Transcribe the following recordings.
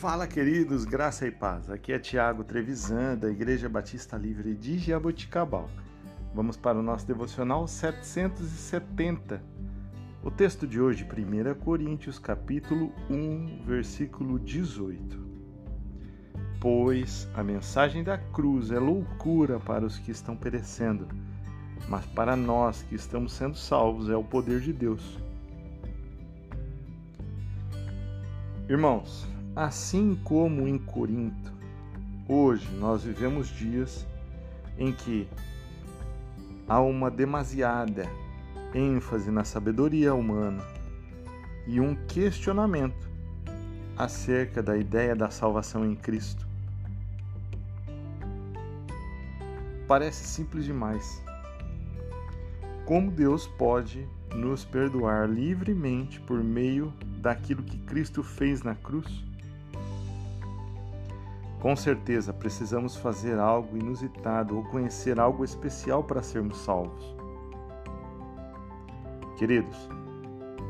Fala, queridos, graça e paz. Aqui é Tiago Trevisan, da Igreja Batista Livre de Jaboticabal. Vamos para o nosso devocional 770. O texto de hoje, 1 Coríntios, capítulo 1, versículo 18. Pois a mensagem da cruz é loucura para os que estão perecendo, mas para nós que estamos sendo salvos é o poder de Deus. Irmãos, Assim como em Corinto, hoje nós vivemos dias em que há uma demasiada ênfase na sabedoria humana e um questionamento acerca da ideia da salvação em Cristo. Parece simples demais. Como Deus pode nos perdoar livremente por meio daquilo que Cristo fez na cruz? Com certeza precisamos fazer algo inusitado ou conhecer algo especial para sermos salvos. Queridos,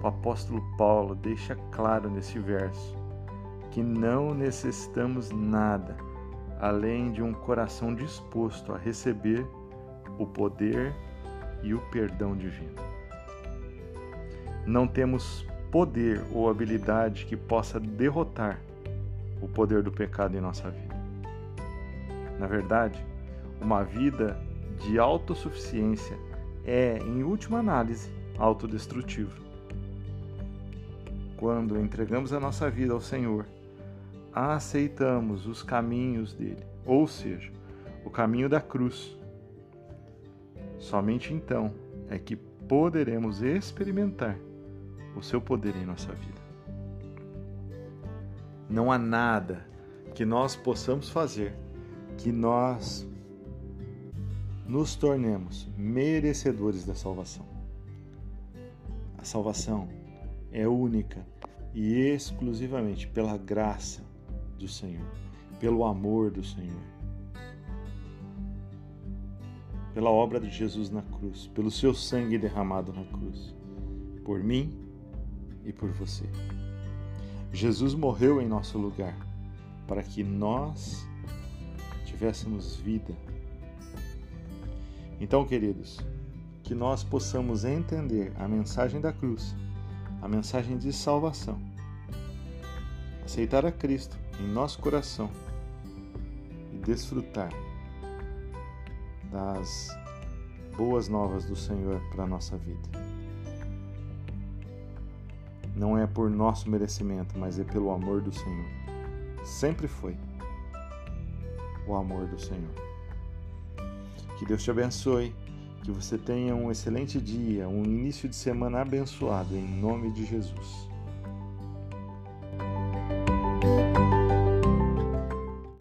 o apóstolo Paulo deixa claro nesse verso que não necessitamos nada além de um coração disposto a receber o poder e o perdão divino. Não temos poder ou habilidade que possa derrotar o poder do pecado em nossa vida. Na verdade, uma vida de autossuficiência é, em última análise, autodestrutiva. Quando entregamos a nossa vida ao Senhor, aceitamos os caminhos dele, ou seja, o caminho da cruz. Somente então é que poderemos experimentar o seu poder em nossa vida. Não há nada que nós possamos fazer que nós nos tornemos merecedores da salvação. A salvação é única e exclusivamente pela graça do Senhor, pelo amor do Senhor, pela obra de Jesus na cruz, pelo seu sangue derramado na cruz, por mim e por você. Jesus morreu em nosso lugar para que nós tivéssemos vida. Então, queridos, que nós possamos entender a mensagem da cruz, a mensagem de salvação, aceitar a Cristo em nosso coração e desfrutar das boas novas do Senhor para a nossa vida não é por nosso merecimento, mas é pelo amor do Senhor. Sempre foi o amor do Senhor. Que Deus te abençoe, que você tenha um excelente dia, um início de semana abençoado, em nome de Jesus.